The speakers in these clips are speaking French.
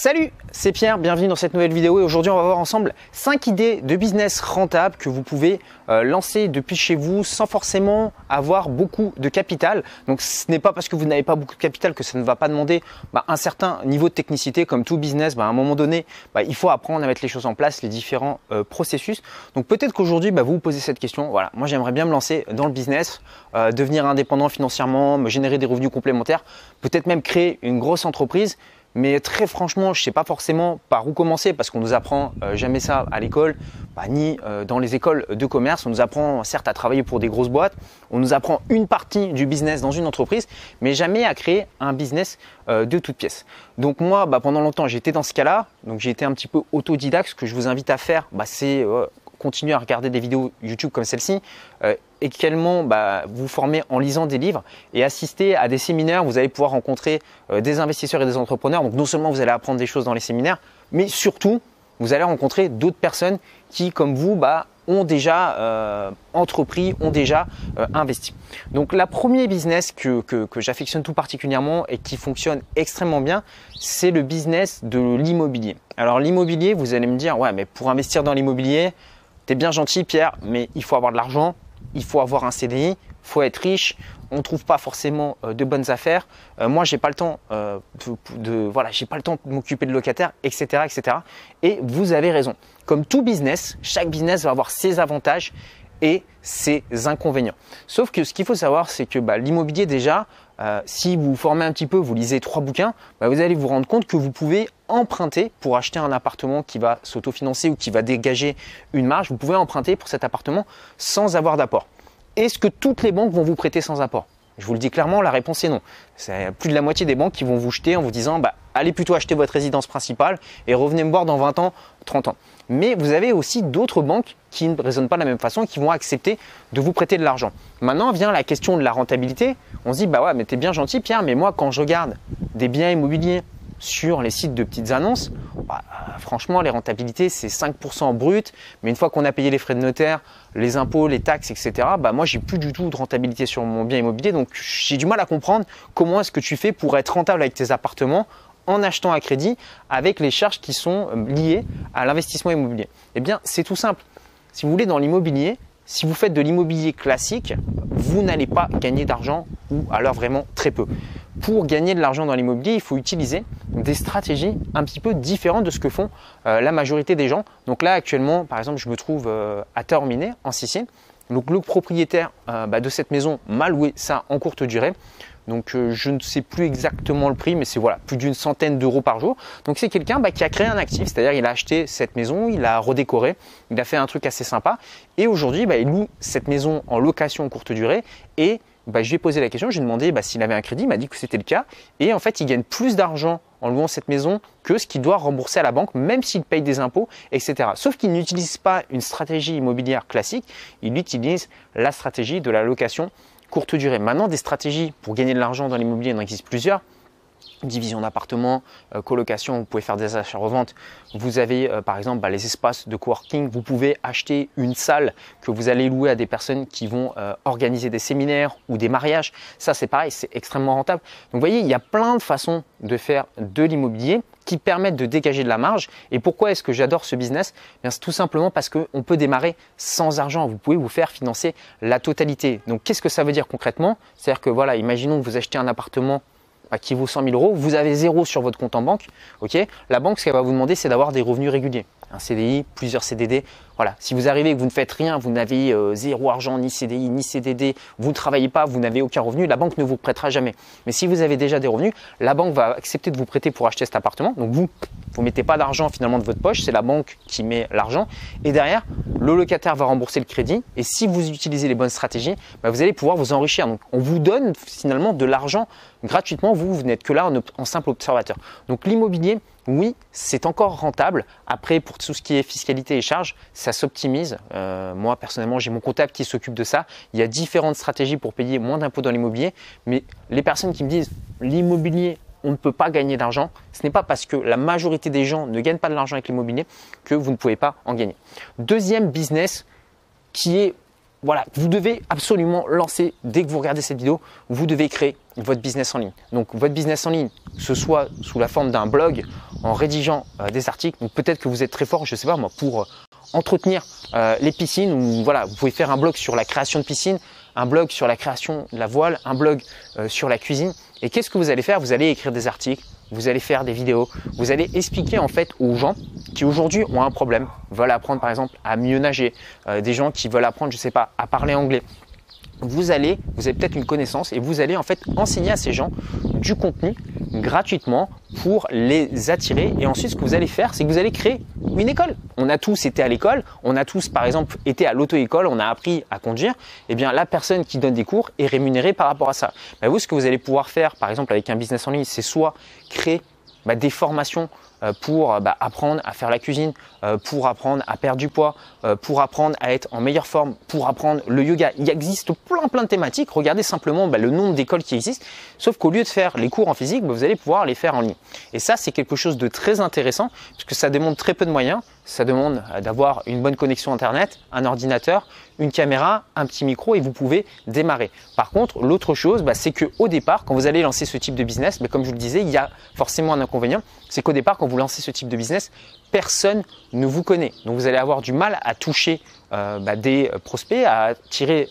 Salut, c'est Pierre, bienvenue dans cette nouvelle vidéo et aujourd'hui on va voir ensemble 5 idées de business rentables que vous pouvez euh, lancer depuis chez vous sans forcément avoir beaucoup de capital. Donc ce n'est pas parce que vous n'avez pas beaucoup de capital que ça ne va pas demander bah, un certain niveau de technicité comme tout business. Bah, à un moment donné, bah, il faut apprendre à mettre les choses en place, les différents euh, processus. Donc peut-être qu'aujourd'hui vous vous posez cette question. Voilà, moi j'aimerais bien me lancer dans le business, euh, devenir indépendant financièrement, me générer des revenus complémentaires, peut-être même créer une grosse entreprise. Mais très franchement, je ne sais pas forcément par où commencer parce qu'on nous apprend euh, jamais ça à l'école, bah, ni euh, dans les écoles de commerce. On nous apprend certes à travailler pour des grosses boîtes, on nous apprend une partie du business dans une entreprise, mais jamais à créer un business euh, de toutes pièces. Donc moi, bah, pendant longtemps, j'étais dans ce cas-là. Donc j'ai été un petit peu autodidacte. Ce que je vous invite à faire, bah, c'est continuer à regarder des vidéos YouTube comme celle-ci, euh, également bah, vous former en lisant des livres et assister à des séminaires. Vous allez pouvoir rencontrer euh, des investisseurs et des entrepreneurs. Donc non seulement vous allez apprendre des choses dans les séminaires, mais surtout vous allez rencontrer d'autres personnes qui, comme vous, bah, ont déjà euh, entrepris, ont déjà investi. Donc la premier business que, que j'affectionne tout particulièrement et qui fonctionne extrêmement bien, c'est le business de l'immobilier. Alors l'immobilier, vous allez me dire, ouais, mais pour investir dans l'immobilier, T'es bien gentil, Pierre, mais il faut avoir de l'argent, il faut avoir un CDI, il faut être riche. On ne trouve pas forcément euh, de bonnes affaires. Euh, moi, j'ai pas le temps euh, de, voilà, j'ai pas le temps de m'occuper de locataires, etc., etc. Et vous avez raison. Comme tout business, chaque business va avoir ses avantages et ses inconvénients. Sauf que ce qu'il faut savoir, c'est que bah, l'immobilier déjà, euh, si vous vous formez un petit peu, vous lisez trois bouquins, bah, vous allez vous rendre compte que vous pouvez emprunter pour acheter un appartement qui va s'autofinancer ou qui va dégager une marge. Vous pouvez emprunter pour cet appartement sans avoir d'apport. Est-ce que toutes les banques vont vous prêter sans apport? Je vous le dis clairement, la réponse est non. C'est plus de la moitié des banques qui vont vous jeter en vous disant bah, allez plutôt acheter votre résidence principale et revenez me voir dans 20 ans, 30 ans. Mais vous avez aussi d'autres banques qui ne raisonnent pas de la même façon qui vont accepter de vous prêter de l'argent. Maintenant vient la question de la rentabilité. On se dit bah ouais, mais t'es bien gentil Pierre, mais moi quand je regarde des biens immobiliers sur les sites de petites annonces, bah, franchement, les rentabilités, c'est 5% brut. Mais une fois qu'on a payé les frais de notaire, les impôts, les taxes, etc., bah, moi, j'ai plus du tout de rentabilité sur mon bien immobilier. Donc, j'ai du mal à comprendre comment est-ce que tu fais pour être rentable avec tes appartements en achetant à crédit avec les charges qui sont euh, liées à l'investissement immobilier. Eh bien, c'est tout simple. Si vous voulez, dans l'immobilier, si vous faites de l'immobilier classique, vous n'allez pas gagner d'argent ou alors vraiment très peu pour gagner de l'argent dans l'immobilier, il faut utiliser des stratégies un petit peu différentes de ce que font euh, la majorité des gens. Donc là, actuellement, par exemple, je me trouve euh, à Terminé, en Sicile. Donc le propriétaire bah, de cette maison m'a loué ça en courte durée. Donc je ne sais plus exactement le prix, mais c'est voilà plus d'une centaine d'euros par jour. Donc c'est quelqu'un bah, qui a créé un actif, c'est-à-dire il a acheté cette maison, il a redécoré, il a fait un truc assez sympa, et aujourd'hui bah, il loue cette maison en location courte durée et bah, je lui ai posé la question, j'ai demandé s'il avait un crédit, il m'a dit que c'était le cas. Et en fait, il gagne plus d'argent en louant cette maison que ce qu'il doit rembourser à la banque, même s'il paye des impôts, etc. Sauf qu'il n'utilise pas une stratégie immobilière classique, il utilise la stratégie de la location courte durée. Maintenant, des stratégies pour gagner de l'argent dans l'immobilier, il en existe plusieurs division d'appartements, euh, colocation, vous pouvez faire des achats-reventes. Vous avez euh, par exemple bah, les espaces de coworking, vous pouvez acheter une salle que vous allez louer à des personnes qui vont euh, organiser des séminaires ou des mariages. Ça c'est pareil, c'est extrêmement rentable. Donc vous voyez, il y a plein de façons de faire de l'immobilier qui permettent de dégager de la marge. Et pourquoi est-ce que j'adore ce business? Eh C'est tout simplement parce qu'on peut démarrer sans argent. Vous pouvez vous faire financer la totalité. Donc qu'est-ce que ça veut dire concrètement? C'est-à-dire que voilà, imaginons que vous achetez un appartement qui vaut 100 000 euros, vous avez zéro sur votre compte en banque. la banque, ce qu'elle va vous demander, c'est d'avoir des revenus réguliers. Un CDI, plusieurs CDD. Voilà. Si vous arrivez que vous ne faites rien, vous n'avez euh, zéro argent, ni CDI, ni CDD, vous ne travaillez pas, vous n'avez aucun revenu, la banque ne vous prêtera jamais. Mais si vous avez déjà des revenus, la banque va accepter de vous prêter pour acheter cet appartement. Donc vous, vous mettez pas d'argent finalement de votre poche, c'est la banque qui met l'argent. Et derrière, le locataire va rembourser le crédit. Et si vous utilisez les bonnes stratégies, bah, vous allez pouvoir vous enrichir. Donc on vous donne finalement de l'argent gratuitement. Vous, vous n'êtes que là en, simple observateur. Donc l'immobilier, oui, c'est encore rentable. Après, pour tout ce qui est fiscalité et charges, ça s'optimise. Euh, moi, personnellement, j'ai mon comptable qui s'occupe de ça. Il y a différentes stratégies pour payer moins d'impôts dans l'immobilier. Mais les personnes qui me disent l'immobilier, on ne peut pas gagner d'argent, ce n'est pas parce que la majorité des gens ne gagnent pas de l'argent avec l'immobilier que vous ne pouvez pas en gagner. Deuxième business qui est voilà, vous devez absolument lancer, dès que vous regardez cette vidéo, vous devez créer votre business en ligne. Donc votre business en ligne, ce soit sous la forme d'un blog, en rédigeant euh, des articles, donc peut-être que vous êtes très fort, je ne sais pas moi, pour euh, entretenir euh, les piscines, ou voilà, vous pouvez faire un blog sur la création de piscines, un blog sur la création de la voile, un blog sur la cuisine. Et qu'est-ce que vous allez faire? Vous allez écrire des articles, vous allez faire des vidéos, vous allez expliquer en fait aux gens qui aujourd'hui ont un problème, veulent apprendre par exemple à mieux nager, des gens qui veulent apprendre, je sais pas, à parler anglais, vous allez, vous avez peut-être une connaissance et vous allez en fait enseigner à ces gens du contenu gratuitement pour les attirer. Et ensuite, ce que vous allez faire, c'est que vous allez créer une école. On a tous été à l'école, on a tous par exemple été à l'auto-école, on a appris à conduire. Eh bien, la personne qui donne des cours est rémunérée par rapport à ça. Mais vous, ce que vous allez pouvoir faire, par exemple avec un business en ligne, c'est soit créer bah, des formations euh, pour euh, bah, apprendre à faire la cuisine, euh, pour apprendre à perdre du poids, pour apprendre à être en meilleure forme, pour apprendre le yoga. Il existe plein plein de thématiques. Regardez simplement bah, le nombre d'écoles qui existent. Sauf qu'au lieu de faire les cours en physique, vous allez pouvoir les faire en ligne. Et ça, c'est quelque chose de très intéressant puisque ça demande très peu de moyens. Ça demande d'avoir une bonne connexion Internet, un ordinateur, une caméra, un petit micro et vous pouvez démarrer. Par contre, l'autre chose, c'est qu'au départ, quand vous allez lancer ce type de business, comme je vous le disais, il y a forcément un inconvénient. C'est qu'au départ, quand vous lancez ce type de business, personne ne vous connaît. Donc vous allez avoir du mal à toucher euh, bah, des prospects, à,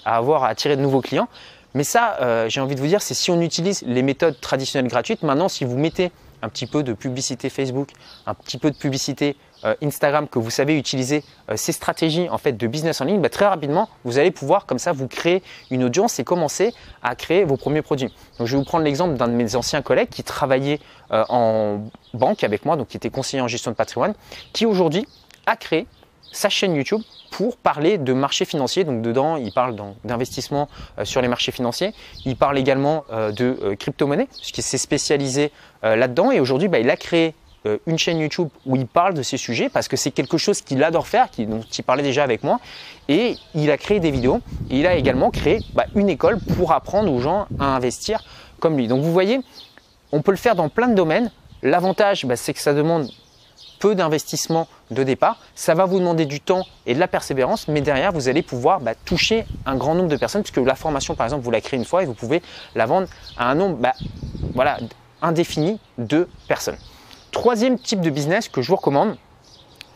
à avoir à attirer de nouveaux clients. Mais ça, euh, j'ai envie de vous dire, c'est si on utilise les méthodes traditionnelles gratuites. Maintenant, si vous mettez un petit peu de publicité Facebook, un petit peu de publicité Instagram, que vous savez utiliser ces stratégies en fait de business en ligne, bah, très rapidement, vous allez pouvoir comme ça vous créer une audience et commencer à créer vos premiers produits. Je vais vous prendre l'exemple d'un de mes anciens collègues qui travaillait en banque avec moi, donc qui était conseiller en gestion de patrimoine, qui aujourd'hui a créé sa chaîne YouTube pour parler de marché financiers. Donc dedans, il parle d'investissement euh, sur les marchés financiers. Il parle également euh, de euh, crypto-monnaie, puisqu'il s'est spécialisé là-dedans. Et aujourd'hui, bah, il a créé une chaîne YouTube où il parle de ces sujets parce que c'est quelque chose qu'il adore faire, dont il parlait déjà avec moi. Et il a créé des vidéos. Et il a également créé bah, une école pour apprendre aux gens à investir comme lui. Donc vous voyez, on peut le faire dans plein de domaines. L'avantage, bah, c'est que ça demande peu d'investissement de départ. Ça va vous demander du temps et de la persévérance, mais derrière, vous allez pouvoir bah, toucher un grand nombre de personnes, puisque la formation, par exemple, vous la créez une fois et vous pouvez la vendre à un nombre indéfini de personnes. Troisième type de business que je vous recommande,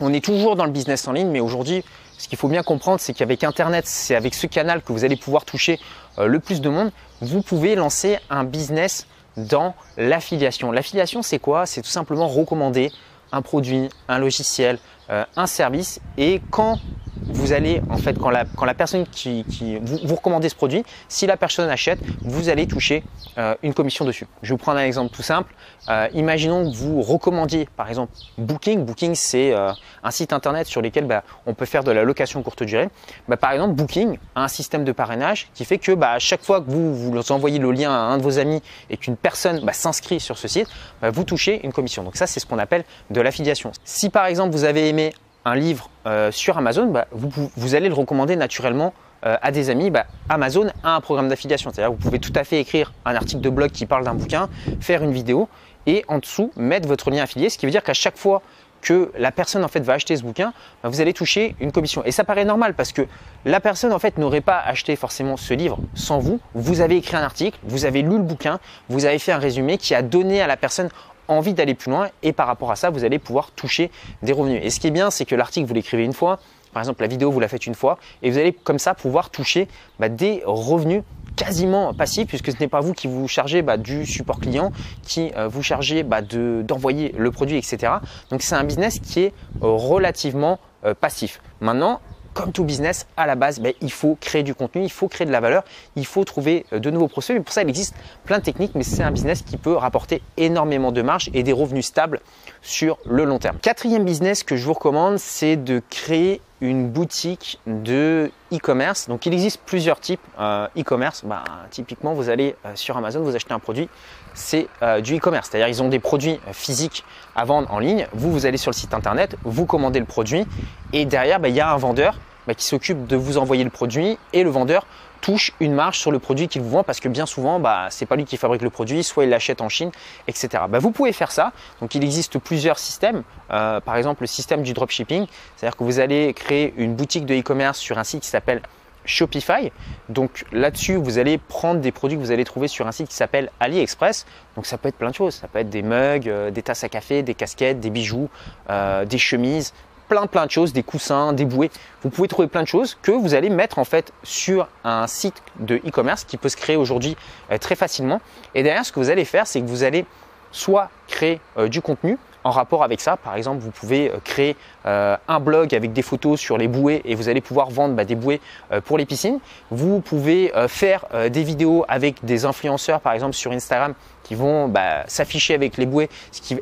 on est toujours dans le business en ligne, mais aujourd'hui, ce qu'il faut bien comprendre, c'est qu'avec Internet, c'est avec ce canal que vous allez pouvoir toucher euh, le plus de monde. Vous pouvez lancer un business dans l'affiliation. L'affiliation, c'est quoi? C'est tout simplement recommander un produit, un logiciel, euh, un service. Et quand vous allez, en fait, quand la, quand la personne qui, vous, vous, recommandez ce produit, si la personne achète, vous allez toucher euh, une commission dessus. Je vais vous prendre un exemple tout simple. Euh, imaginons que vous recommandiez, par exemple, Booking. Booking, c'est euh, un site internet sur lequel bah, on peut faire de la location courte durée. Bah, par exemple, Booking a un système de parrainage qui fait que bah, à chaque fois que vous, vous envoyez le lien à un de vos amis et qu'une personne s'inscrit sur ce site, vous touchez une commission. Donc ça, c'est ce qu'on appelle de l'affiliation. Si par exemple, vous avez aimé un livre euh, sur Amazon, bah, vous, allez le recommander naturellement euh, à des amis. Bah, Amazon a un programme d'affiliation, c'est-à-dire vous pouvez tout à fait écrire un article de blog qui parle d'un bouquin, faire une vidéo et en dessous mettre votre lien affilié, ce qui veut dire qu'à chaque fois que la personne en fait va acheter ce bouquin, bah, vous allez toucher une commission. Et ça paraît normal parce que la personne en fait n'aurait pas acheté forcément ce livre sans vous. Vous avez écrit un article, vous avez lu le bouquin, vous avez fait un résumé qui a donné à la personne envie d'aller plus loin et par rapport à ça, vous allez pouvoir toucher des revenus. Et ce qui est bien, c'est que l'article, vous l'écrivez une fois, par exemple la vidéo, vous la faites une fois et vous allez comme ça pouvoir toucher bah, des revenus quasiment passifs puisque ce n'est pas vous qui vous chargez bah, du support client, qui euh, vous chargez bah, d'envoyer le produit, etc. Donc c'est un business qui est relativement euh, passif. Maintenant, comme tout business, à la base, ben, il faut créer du contenu, il faut créer de la valeur, il faut trouver euh, de nouveaux prospects. Mais pour ça, il existe plein de techniques, mais c'est un business qui peut rapporter énormément de marge et des revenus stables sur le long terme. Quatrième business que je vous recommande, c'est de créer une boutique de e-commerce. Donc il existe plusieurs types euh, e-commerce. Bah, typiquement, vous allez euh, sur Amazon, vous achetez un produit, c'est du e-commerce. C'est-à-dire ils ont des produits physiques à vendre en ligne. Vous, vous allez sur le site internet, vous commandez le produit et derrière, bah, il y a un vendeur bah, qui s'occupe de vous envoyer le produit et le vendeur touche une marge sur le produit qu'il vous vend parce que bien souvent, bah, ce n'est pas lui qui fabrique le produit, soit il l'achète en Chine, etc. Bah, vous pouvez faire ça. Donc il existe plusieurs systèmes. Euh, par exemple, le système du dropshipping, c'est-à-dire que vous allez créer une boutique de e-commerce sur un site qui s'appelle Shopify. Donc là-dessus, vous allez prendre des produits que vous allez trouver sur un site qui s'appelle AliExpress. Donc ça peut être plein de choses. Ça peut être des mugs, euh, des tasses à café, des casquettes, des bijoux, euh, des chemises, plein plein de choses, des coussins, des bouées. Vous pouvez trouver plein de choses que vous allez mettre en fait sur un site de e-commerce qui peut se créer aujourd'hui euh, très facilement. Et derrière, ce que vous allez faire, c'est que vous allez soit créer du contenu en rapport avec ça. Par exemple, vous pouvez euh, créer euh, un blog avec des photos sur les bouées et vous allez pouvoir vendre bah, des bouées euh, pour les piscines. Vous pouvez faire des vidéos avec des influenceurs, par exemple sur Instagram, qui vont bah, s'afficher avec les bouées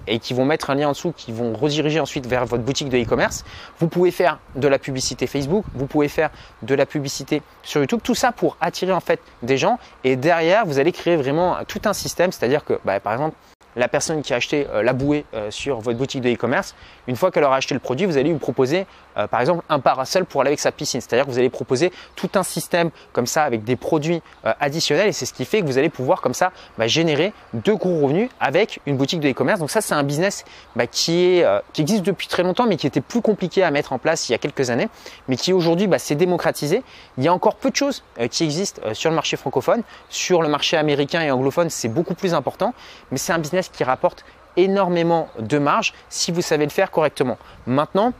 et qui vont mettre un lien en dessous, qui vont rediriger ensuite vers votre boutique de e-commerce. Vous pouvez faire de la publicité Facebook, vous pouvez faire de la publicité sur YouTube, tout ça pour attirer en fait des gens. Et derrière, vous allez créer vraiment tout un système, c'est-à-dire que bah, par exemple la personne qui a acheté euh, la bouée euh, sur votre boutique de e-commerce, une fois qu'elle aura acheté le produit, vous allez lui proposer euh, par exemple un parasol pour aller avec sa piscine. C'est-à-dire que vous allez proposer tout un système comme ça avec des produits additionnels et c'est ce qui fait que vous allez pouvoir comme ça bah, générer de gros revenus avec une boutique de e-commerce. Donc ça c'est un business bah, qui, existe depuis très longtemps mais qui était plus compliqué à mettre en place il y a quelques années mais qui aujourd'hui bah, s'est démocratisé. Il y a encore peu de choses qui existent sur le marché francophone. Sur le marché américain et anglophone c'est beaucoup plus important mais c'est un business qui rapporte énormément de marge si vous savez le faire correctement. Maintenant,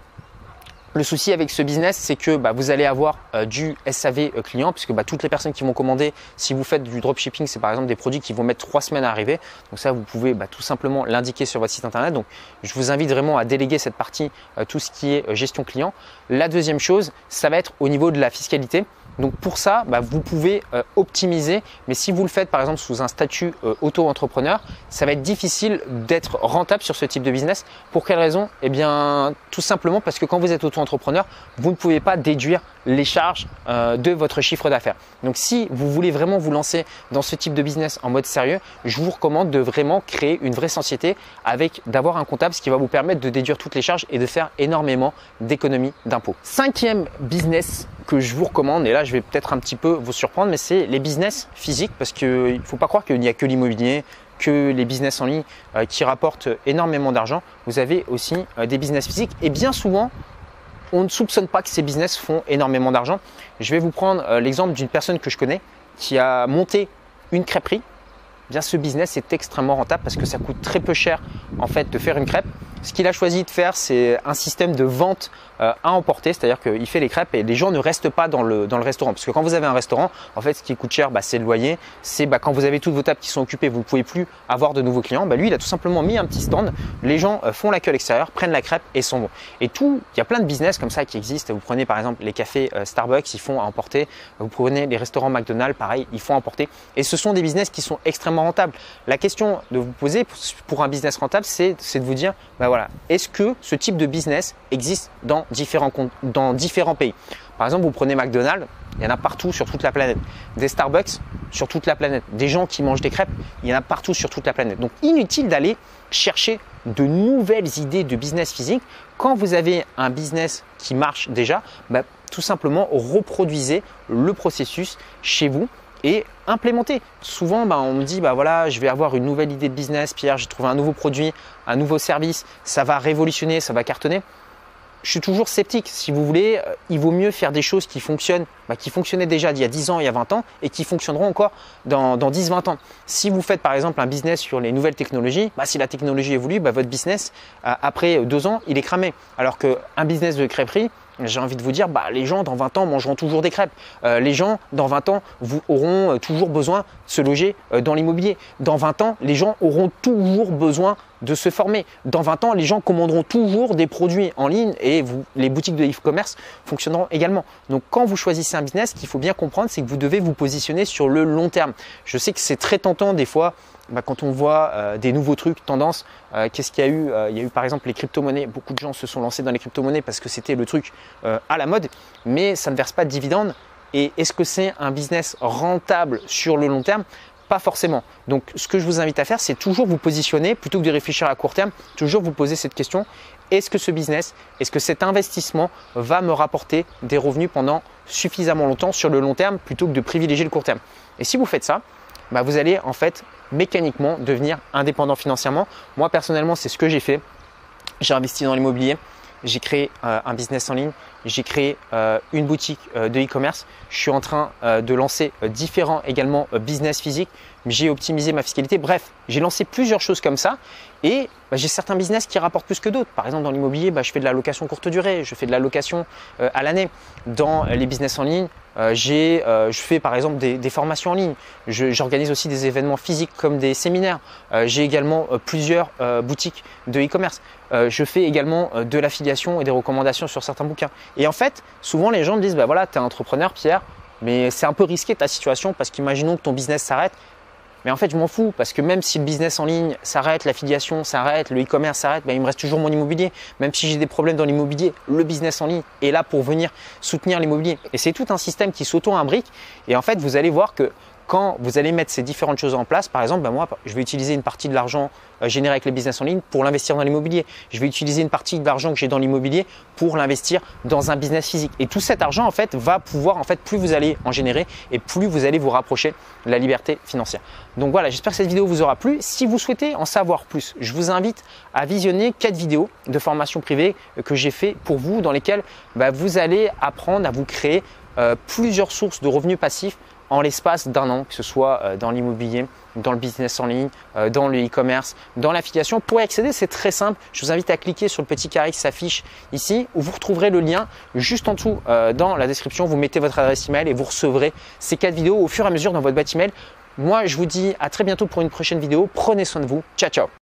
le souci avec ce business, c'est que bah, vous allez avoir euh, du SAV euh, client, puisque bah, toutes les personnes qui vont commander, si vous faites du dropshipping, c'est par exemple des produits qui vont mettre trois semaines à arriver. Donc ça, vous pouvez bah, tout simplement l'indiquer sur votre site internet. Donc je vous invite vraiment à déléguer cette partie, euh, tout ce qui est gestion client. La deuxième chose, ça va être au niveau de la fiscalité. Donc pour ça, bah, vous pouvez euh, optimiser, mais si vous le faites par exemple sous un statut euh, auto-entrepreneur, ça va être difficile d'être rentable sur ce type de business. Pour quelle raison? Eh bien tout simplement parce que quand vous êtes auto-entrepreneur, vous ne pouvez pas déduire les charges euh, de votre chiffre d'affaires. Donc si vous voulez vraiment vous lancer dans ce type de business en mode sérieux, je vous recommande de vraiment créer une vraie société avec d'avoir un comptable, ce qui va vous permettre de déduire toutes les charges et de faire énormément d'économies d'impôts. Cinquième business je vous recommande, et là je vais peut-être un petit peu vous surprendre, mais c'est les business physiques parce qu'il faut pas croire qu'il n'y a que l'immobilier, que les business en ligne euh, qui rapportent énormément d'argent. Vous avez aussi euh, des business physiques et bien souvent, on ne soupçonne pas que ces business font énormément d'argent. Je vais vous prendre euh, l'exemple d'une personne que je connais qui a monté une crêperie. Bien, ce business est extrêmement rentable parce que ça coûte très peu cher en fait de faire une crêpe. Ce qu'il a choisi de faire, c'est un système de vente euh, à emporter, c'est-à-dire qu'il fait les crêpes et les gens ne restent pas dans le, restaurant. Parce que quand vous avez un restaurant, en fait, ce qui coûte cher, bah, c'est le loyer. C'est bah, quand vous avez toutes vos tables qui sont occupées, vous ne pouvez plus avoir de nouveaux clients. Bah, lui, il a tout simplement mis un petit stand. Les gens euh, font la queue à l'extérieur, prennent la crêpe et s'en vont. Et tout, il y a plein de business comme ça qui existent. Vous prenez par exemple les cafés euh, Starbucks, ils font à emporter. Vous prenez les restaurants McDonald's, pareil, ils font à emporter. Et ce sont des business qui sont extrêmement rentables. La question de vous poser pour un business rentable, c'est de vous dire, est-ce que ce type de business existe dans différents, dans différents pays? Par exemple, vous prenez McDonald's, il y en a partout sur toute la planète. Des Starbucks sur toute la planète. Des gens qui mangent des crêpes, il y en a partout sur toute la planète. Donc inutile d'aller chercher de nouvelles idées de business physique. Quand vous avez un business qui marche déjà, bah, tout simplement reproduisez le processus chez vous et implémenter. Souvent, bah, on me dit, bah voilà, je vais avoir une nouvelle idée de business, Pierre, j'ai trouvé un nouveau produit, un nouveau service, ça va révolutionner, ça va cartonner. Je suis toujours sceptique. Si vous voulez, euh, il vaut mieux faire des choses qui fonctionnent, bah, qui fonctionnaient déjà il y a 10 ans, il y a 20 ans, et qui fonctionneront encore dans, dans 10-20 ans. Si vous faites par exemple un business sur les nouvelles technologies, bah, si la technologie évolue, bah, votre business, euh, après deux ans, il est cramé. Alors qu'un business de crêperie, j'ai envie de vous dire, bah, les gens dans 20 ans mangeront toujours des crêpes. Euh, les gens dans 20 ans vous auront euh, toujours besoin de se loger euh, dans l'immobilier. Dans 20 ans, les gens auront toujours besoin de se former. Dans 20 ans, les gens commanderont toujours des produits en ligne et les boutiques de e-commerce fonctionneront également. Donc quand vous choisissez un business, ce qu'il faut bien comprendre, c'est que vous devez vous positionner sur le long terme. Je sais que c'est très tentant des fois bah, quand on voit euh, des nouveaux trucs, tendances, euh, qu'est-ce qu'il y a eu euh, Il y a eu par exemple les crypto-monnaies. Beaucoup de gens se sont lancés dans les crypto-monnaies parce que c'était le truc à la mode, mais ça ne verse pas de dividendes. Et est-ce que c'est un business rentable sur le long terme? Pas forcément. Donc ce que je vous invite à faire, c'est toujours vous positionner, plutôt que de réfléchir à court terme, toujours vous poser cette question, est-ce que ce business, est-ce que cet investissement va me rapporter des revenus pendant suffisamment longtemps sur le long terme, plutôt que de privilégier le court terme? Et si vous faites ça, bah, vous allez en fait mécaniquement devenir indépendant financièrement. Moi personnellement, c'est ce que j'ai fait. J'ai investi dans l'immobilier. J'ai créé un business en ligne, j'ai créé une boutique de e-commerce, je suis en train de lancer différents également business physiques, j'ai optimisé ma fiscalité. Bref, j'ai lancé plusieurs choses comme ça et bah, j'ai certains business qui rapportent plus que d'autres. Par exemple, dans l'immobilier, bah, je fais de la location courte durée, je fais de la location à l'année. Dans les business en ligne, euh, euh, je fais par exemple des, formations en ligne. J'organise aussi des événements physiques comme des séminaires. Euh, j'ai également plusieurs boutiques de e-commerce. je fais également de l'affiliation et des recommandations sur certains bouquins. Et en fait, souvent les gens me disent bah voilà, tu es entrepreneur, Pierre, mais c'est un peu risqué ta situation parce qu'imaginons que ton business s'arrête mais en fait, je m'en fous parce que même si le business en ligne s'arrête, l'affiliation s'arrête, le e-commerce s'arrête, ben, il me reste toujours mon immobilier. Même si j'ai des problèmes dans l'immobilier, le business en ligne est là pour venir soutenir l'immobilier. Et c'est tout un système qui s'auto-imbrique. Et en fait, vous allez voir que quand vous allez mettre ces différentes choses en place, par exemple, ben moi, je vais utiliser une partie de l'argent euh, généré avec les business en ligne pour l'investir dans l'immobilier. Je vais utiliser une partie de l'argent que j'ai dans l'immobilier pour l'investir dans un business physique. Et tout cet argent, en fait, va pouvoir, en fait, plus vous allez en générer et plus vous allez vous rapprocher de la liberté financière. Donc voilà, j'espère que cette vidéo vous aura plu. Si vous souhaitez en savoir plus, je vous invite à visionner quatre vidéos de formation privée que j'ai fait pour vous, dans lesquelles bah, vous allez apprendre à vous créer euh, plusieurs sources de revenus passifs en l'espace d'un an, que ce soit euh, dans l'immobilier, dans le business en ligne, euh, dans le e-commerce, dans l'affiliation. Pour y accéder, c'est très simple. Je vous invite à cliquer sur le petit carré qui s'affiche ici où vous retrouverez le lien juste en dessous euh, dans la description. Vous mettez votre adresse email et vous recevrez ces quatre vidéos au fur et à mesure dans votre boîte email. Moi, je vous dis à très bientôt pour une prochaine vidéo. Prenez soin de vous. Ciao, ciao.